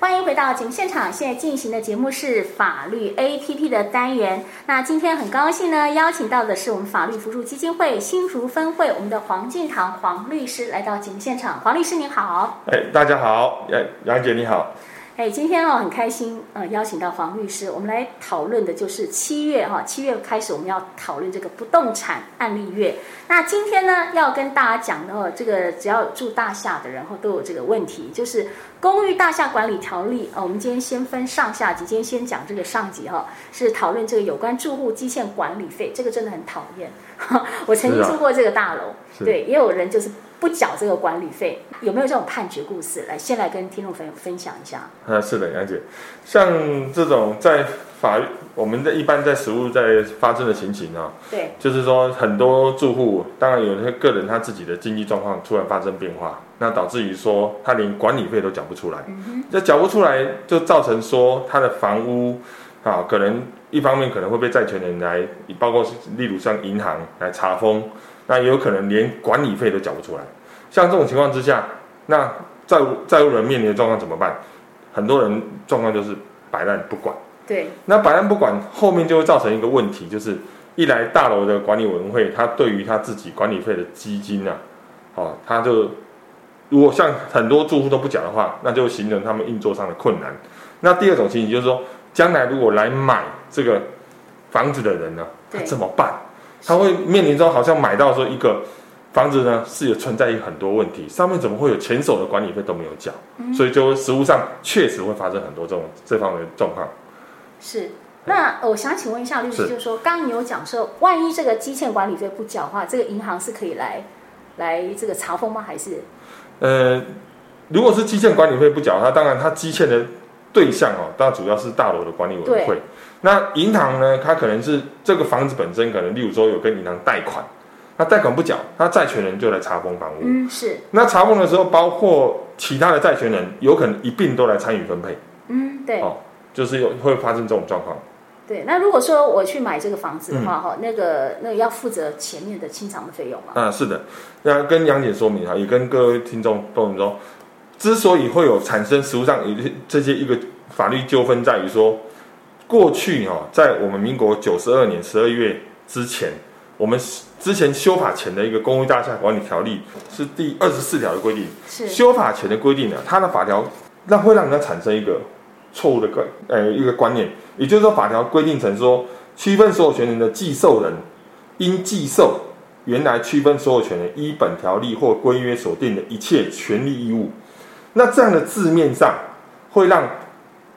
欢迎回到节目现场，现在进行的节目是法律 APP 的单元。那今天很高兴呢，邀请到的是我们法律扶助基金会新竹分会我们的黄进堂黄律师来到节目现场。黄律师您好，哎，大家好，哎，杨姐你好。哎，今天哦很开心，呃，邀请到黄律师，我们来讨论的就是七月哈，七月开始我们要讨论这个不动产案例月。那今天呢，要跟大家讲的哦，这个只要住大厦的人哈都有这个问题，就是公寓大厦管理条例。哦，我们今天先分上下集，今天先讲这个上集哈，是讨论这个有关住户基欠管理费，这个真的很讨厌。我曾经住过这个大楼，对，也有人就是。不缴这个管理费，有没有这种判决故事？来，先来跟听众朋友分享一下。啊，是的，杨姐，像这种在法律，我们的一般在实务在发生的情形啊，对，就是说很多住户，当然有些个人他自己的经济状况突然发生变化，那导致于说他连管理费都缴不出来，这缴不出来就造成说他的房屋啊，可能一方面可能会被债权人来，包括例如像银行来查封。那也有可能连管理费都缴不出来，像这种情况之下，那债务债务人面临的状况怎么办？很多人状况就是摆烂不管。对。那摆烂不管，后面就会造成一个问题，就是一来大楼的管理委员会，他对于他自己管理费的基金啊，哦，他就如果像很多住户都不缴的话，那就形成他们运作上的困难。那第二种情形就是说，将来如果来买这个房子的人呢，他怎么办？他会面临着好像买到说一个房子呢，是有存在于很多问题，上面怎么会有前手的管理费都没有缴，嗯、所以就实务上确实会发生很多这种这方面的状况。是，那我想请问一下律师，就是说，刚刚你有讲说，万一这个积欠管理费不缴的话，这个银行是可以来来这个查封吗？还是？呃，如果是积欠管理费不缴，他当然它积欠的对象哦，当然主要是大楼的管理委员会。那银行呢？它可能是这个房子本身，可能例如说有跟银行贷款，那贷款不缴，那债权人就来查封房屋。嗯，是。那查封的时候，包括其他的债权人，有可能一并都来参与分配。嗯，对。哦，就是有会发生这种状况。对，那如果说我去买这个房子的话，哈、嗯，那个那个要负责前面的清偿的费用嘛？啊，是的。那跟杨姐说明哈，也跟各位听众说明说，之所以会有产生实务上有这些一个法律纠纷，在于说。过去哈，在我们民国九十二年十二月之前，我们之前修法前的一个公寓大厦管理条例是第二十四条的规定。是修法前的规定呢，它的法条那会让人家产生一个错误的观呃一个观念，也就是说法条规定成说，区分所有权人的继受人应继受原来区分所有权人依本条例或规约所定的一切权利义务。那这样的字面上会让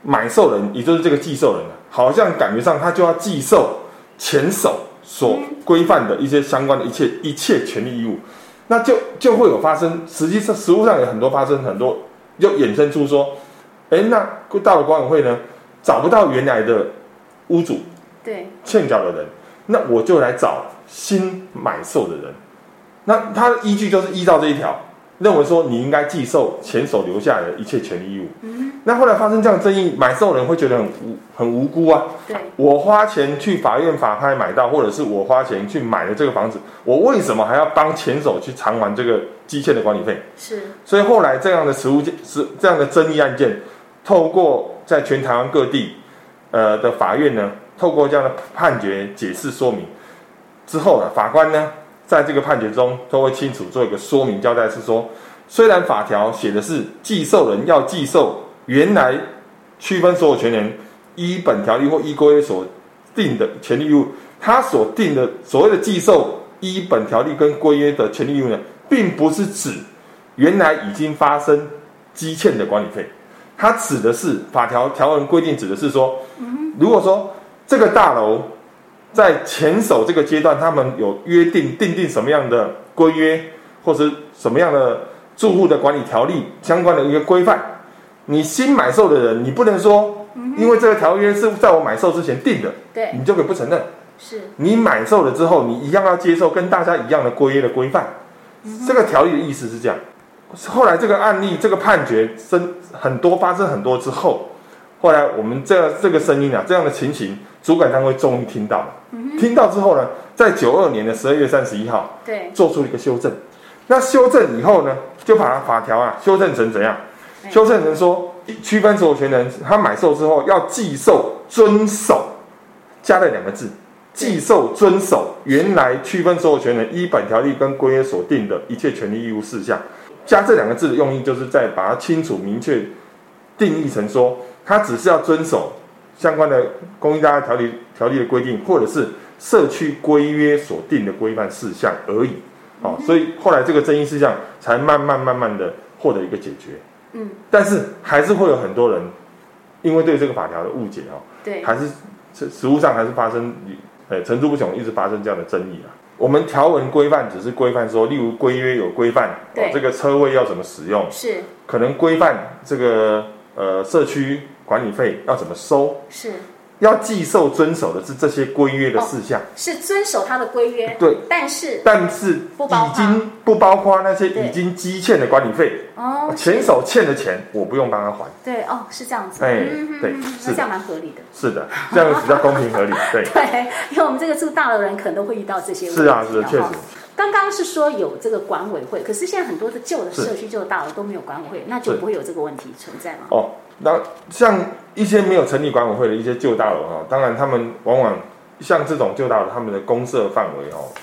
买受人，也就是这个寄受人好像感觉上他就要寄受前手所规范的一些相关的一切一切权利义务，那就就会有发生。实际上实物上有很多发生很多，就衍生出说，哎，那到了管委会呢，找不到原来的屋主，对欠缴的人，那我就来找新买受的人，那他的依据就是依照这一条。认为说你应该继受前手留下来的一切权利义务。嗯，那后来发生这样争议，买受人会觉得很无很无辜啊。对，我花钱去法院法拍买到，或者是我花钱去买了这个房子，我为什么还要帮前手去偿还这个积欠的管理费？是。所以后来这样的实务是这样的争议案件，透过在全台湾各地，呃的法院呢，透过这样的判决解释说明之后呢，法官呢。在这个判决中，都会清楚做一个说明交代，是说，虽然法条写的是继受人要继受原来区分所有权人依本条例或依规约所定的权利义务，他所定的所谓的继受依本条例跟规约的权利义务呢，并不是指原来已经发生积欠的管理费，它指的是法条条文规定指的是说，如果说这个大楼。在前手这个阶段，他们有约定订定什么样的规约，或是什么样的住户的管理条例相关的一个规范。你新买售的人，你不能说，因为这个条约是在我买售之前定的，对，你就可以不承认。是，你买售了之后，你一样要接受跟大家一样的规约的规范。这个条例的意思是这样。后来这个案例，这个判决生很多发生很多之后，后来我们这这个声音啊，这样的情形。主管单位终于听到了，嗯，听到之后呢，在九二年的十二月三十一号，对，做出了一个修正。那修正以后呢，就把法条啊修正成怎样？修正成说，区分所有权人他买受之后要继受遵守，加了两个字，继受遵守原来区分所有权人依本条例跟规约所定的一切权利义务事项，加这两个字的用意就是在把它清楚明确定义成说，他只是要遵守相关的公益大厦条例条例的规定，或者是社区规约所定的规范事项而已。哦，所以后来这个争议事项才慢慢慢慢的获得一个解决。嗯，但是还是会有很多人因为对这个法条的误解哦，对，还是实实务上还是发生，呃，层出不穷，一直发生这样的争议啊。我们条文规范只是规范说，例如规约有规范，哦，这个车位要怎么使用，是可能规范这个呃社区管理费要怎么收，是。要继受遵守的是这些规约的事项，哦，是遵守他的规约。对，但是但是已经不包括那些已经积欠的管理费。哦，前手欠的钱我不用帮他还。对，哦，是这样子。哎，对，是这样蛮合理的。是的，这样比较公平合理。对，对，因为我们这个住大楼的人可能都会遇到这些问题。是啊，是的，确实。刚刚是说有这个管委会，可是现在很多的旧的社区、旧的大楼都没有管委会，那就不会有这个问题存在吗？哦。那像一些没有成立管委会的一些旧大楼哈，当然他们往往像这种旧大楼，他们的公社范围哦，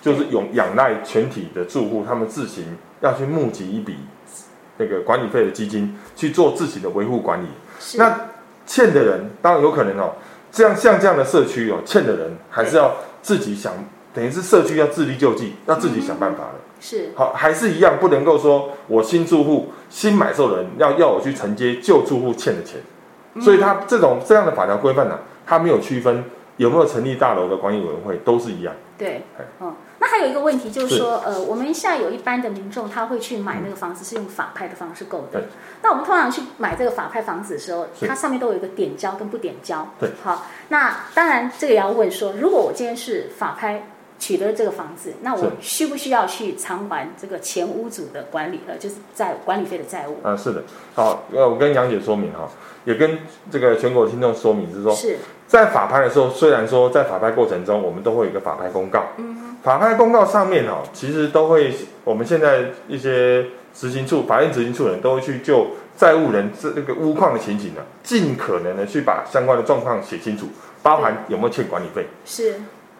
就是有仰赖全体的住户，他们自行要去募集一笔那个管理费的基金去做自己的维护管理。那欠的人当然有可能哦，这样像这样的社区哦，欠的人还是要自己想，等于是社区要自力救济，要自己想办法的。是。好，还是一样，不能够说我新住户、新买受人要要我去承接旧住户欠的钱，嗯、所以他这种这样的法条规范呢，他没有区分有没有成立大楼的管理委员会，都是一样。对，嗯，那还有一个问题就是说，是呃，我们现在有一般的民众他会去买那个房子是用法拍的方式购的，嗯、那我们通常去买这个法拍房子的时候，它上面都有一个点交跟不点交。对，好，那当然这个也要问说，如果我今天是法拍。取得这个房子，那我需不需要去偿还这个前屋主的管理呃，就是债管理费的债务？啊，是的。好，呃，我跟杨姐说明哈，也跟这个全国听众说明，是说，是在法拍的时候，虽然说在法拍过程中，我们都会有一个法拍公告。嗯。法拍公告上面哈，其实都会，我们现在一些执行处、法院执行处人都会去就债务人这这个屋况的情景呢，尽可能的去把相关的状况写清楚，包含有没有欠管理费。是。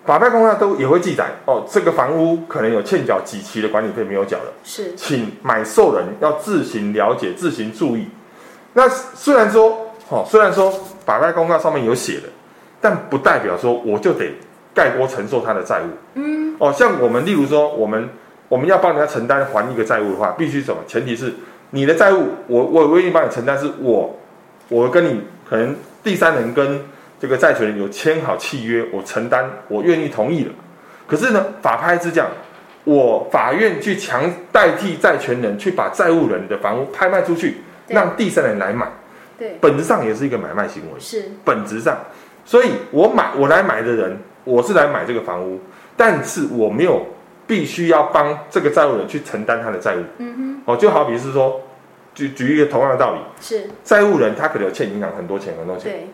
法拍公告都也会记载哦，这个房屋可能有欠缴几期的管理费没有缴的，是，请买受人要自行了解、自行注意。那虽然说，哦，虽然说法拍公告上面有写的，但不代表说我就得盖锅承受他的债务。嗯，哦，像我们例如说，我们我们要帮人家承担还一个债务的话，必须什么？前提是你的债务，我我我愿意帮你承担，是我我跟你可能第三人跟。这个债权人有签好契约，我承担，我愿意同意了。可是呢，法拍是这样，我法院去强代替债权人去把债务人的房屋拍卖出去，让第三人来买。对，本质上也是一个买卖行为。是，本质上，所以我买我来买的人，我是来买这个房屋，但是我没有必须要帮这个债务人去承担他的债务。嗯哼。哦，就好比是说，举举一个同样的道理，是债务人他可能有欠银行很多钱很多钱。对。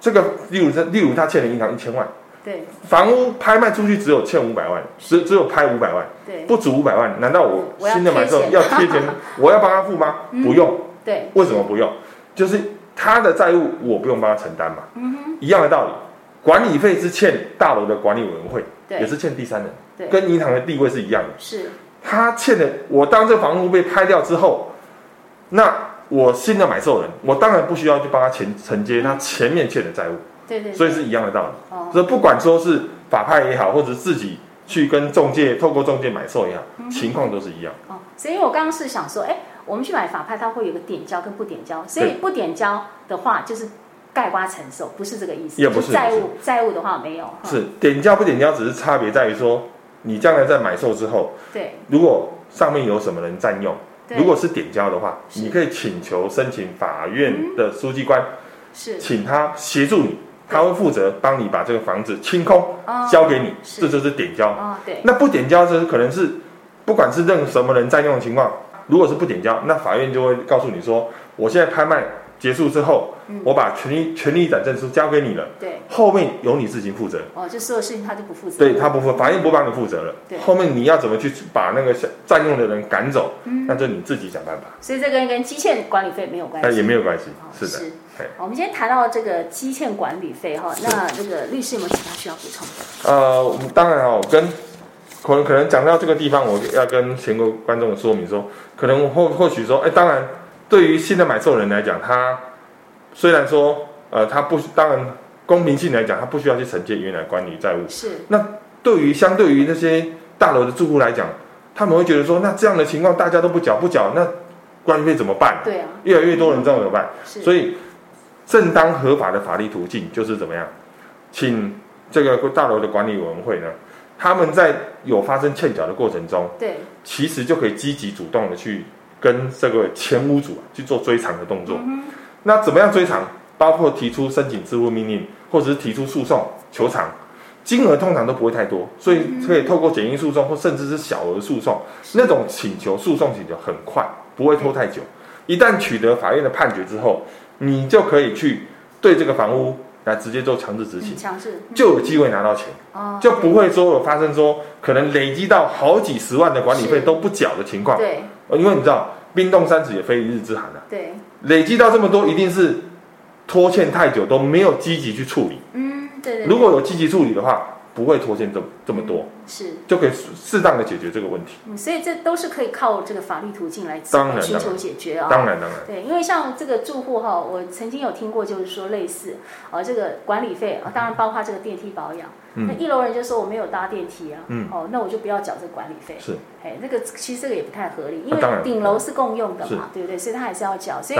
这个，例如这，例如他欠了银行一千万，对，房屋拍卖出去只有欠五百万，只只有拍五百万，对，不足五百万，难道我新的买受要贴钱，我要帮他付吗？不用，对，为什么不用？就是他的债务我不用帮他承担嘛，一样的道理，管理费是欠大楼的管理委员会，也是欠第三人，对，跟银行的地位是一样的，是，他欠的，我当这房屋被拍掉之后，那。我新的买受人，我当然不需要去帮他前承接他前面欠的债务，对对，所以是一样的道理。哦，所以不管说是法拍也好，或者自己去跟中介透过中介买受也好，情况都是一样。哦，所以我刚刚是想说，哎，我们去买法拍，它会有个点交跟不点交，所以不点交的话就是盖瓜承受，不是这个意思。也不是债务，债务的话没有。是点交不点交，只是差别在于说，你将来在买受之后，对，如果上面有什么人占用。如果是点交的话，你可以请求申请法院的书记官，是。请他协助你，他会负责帮你把这个房子清空，交给你，这就是点交。对，那不点交就是可能是不管是任什么人占用的情况，如果是不点交，那法院就会告诉你说，我现在拍卖结束之后，嗯我把权利权利转证书交给你了，对，后面由你自行负责。哦，就所有事情他就不负责，对他不负，法院不帮你负责了对。后面你要怎么去把那个占用的人赶走，嗯那就你自己想办法。所以这跟跟基欠管理费没有关系，那也没有关系哦，是的。嘿好我们今天谈到这个基欠管理费哈，那这个律师有没有其他需要补充的？呃，我们当然哦，跟可能可能讲到这个地方，我要跟全国观众说明说，可能或或许说，哎，当然，对于新的买受人来讲，他虽然说，呃，他不当然公平性来讲，他不需要去承接原来管理债务。是，那对于相对于那些大楼的住户来讲，他们会觉得说，那这样的情况大家都不缴不缴，那管理费怎么办？对啊，越来越多人这样怎么办？是，所以，正当合法的法律途径就是怎么样，请这个大楼的管理委员会呢，他们在有发生欠缴的过程中，对，其实就可以积极主动的去跟这个前屋主去做追偿的动作。嗯那怎么样追偿？包括提出申请支付命令，或者是提出诉讼求偿，金额通常都不会太多，所以可以透过简易诉讼或甚至是小额诉讼，那种请求诉讼请求很快，不会拖太久。一旦取得法院的判决之后，你就可以去对这个房屋来直接做强制执行嗯，强制就有机会拿到钱，哦，就不会说有发生说可能累积到好几十万的管理费都不缴的情况。因为你知道冰冻三尺也非一日之寒啊，对，累积到这么多，一定是拖欠太久都没有积极去处理。嗯，对对，如果有积极处理的话，不会拖欠这这么多，是。就可以适当的解决这个问题。嗯，所以这都是可以靠这个法律途径来寻求解决啊、当然，当然，对，因为像这个住户哈，我曾经有听过，就是说类似呃这个管理费啊，当然包括这个电梯保养。嗯那一楼人就说我没有搭电梯啊，嗯哦，那我就不要缴这个管理费。是，哎，那个其实这个也不太合理，因为顶楼是共用的是嘛，对不对？所以他还是要缴。所以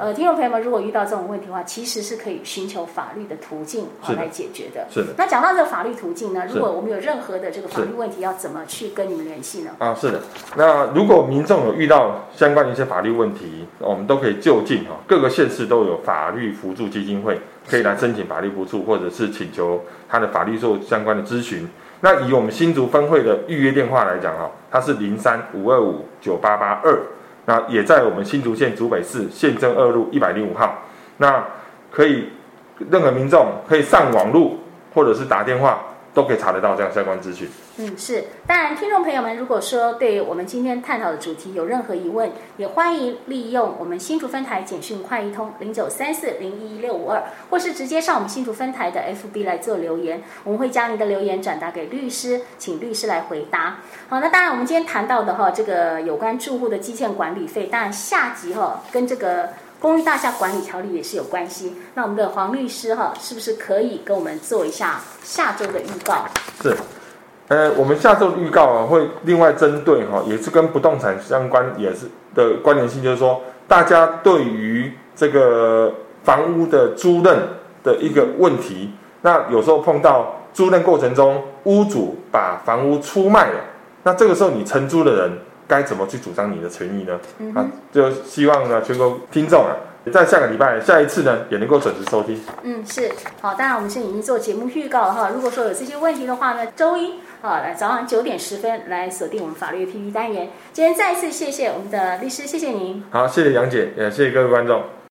呃，听众朋友们，如果遇到这种问题的话，其实是可以寻求法律的途径啊来解决的。是的。那讲到这个法律途径呢，如果我们有任何的这个法律问题，要怎么去跟你们联系呢？啊，是的。那如果民众有遇到相关的一些法律问题，我们都可以就近哈，各个县市都有法律扶助基金会，可以来申请法律补助，或者是请求他的法律做相关的咨询。那以我们新竹分会的预约电话来讲哈，它是零三五二五九八八二，那也在我们新竹县竹北市县政二路一百零五号。那可以任何民众可以上网路或者是打电话，都可以查得到这样相关资讯。嗯，是。当然，听众朋友们，如果说对我们今天探讨的主题有任何疑问，也欢迎利用我们新竹分台简讯快易通零九三四零一六五二，或是直接上我们新竹分台的 FB 来做留言，我们会将您的留言转达给律师，请律师来回答。好，那当然，我们今天谈到的哈，这个有关住户的基建管理费，当然下集哈跟这个。公寓大厦管理条例也是有关系。那我们的黄律师哈，是不是可以跟我们做一下下周的预告？是，呃，我们下周的预告啊，会另外针对哈，也是跟不动产相关，也是的关联性，就是说，大家对于这个房屋的租赁的一个问题，那有时候碰到租赁过程中，屋主把房屋出卖了，那这个时候你承租的人。该怎么去主张你的权益呢？嗯、啊，就希望呢，全国听众啊，在下个礼拜下一次呢，也能够准时收听。嗯，是好，当然我们现在已经做节目预告了哈。如果说有这些问题的话呢，周一啊，来早上九点十分来锁定我们法律 APP 单元。今天再次谢谢我们的律师，谢谢您。好，谢谢杨姐，也谢谢各位观众。